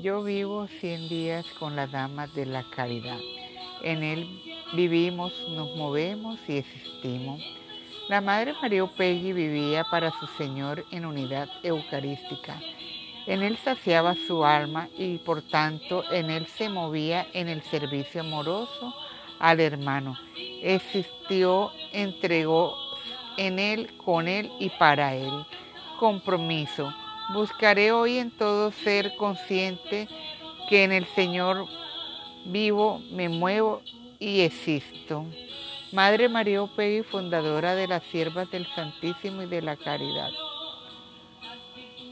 Yo vivo 100 días con las damas de la caridad. En él vivimos, nos movemos y existimos. La Madre María Upegui vivía para su Señor en unidad eucarística. En él saciaba su alma y por tanto en él se movía en el servicio amoroso al hermano. Existió, entregó en él, con él y para él. Compromiso. Buscaré hoy en todo ser consciente que en el Señor vivo, me muevo y existo. Madre María Opegui, fundadora de las Siervas del Santísimo y de la Caridad.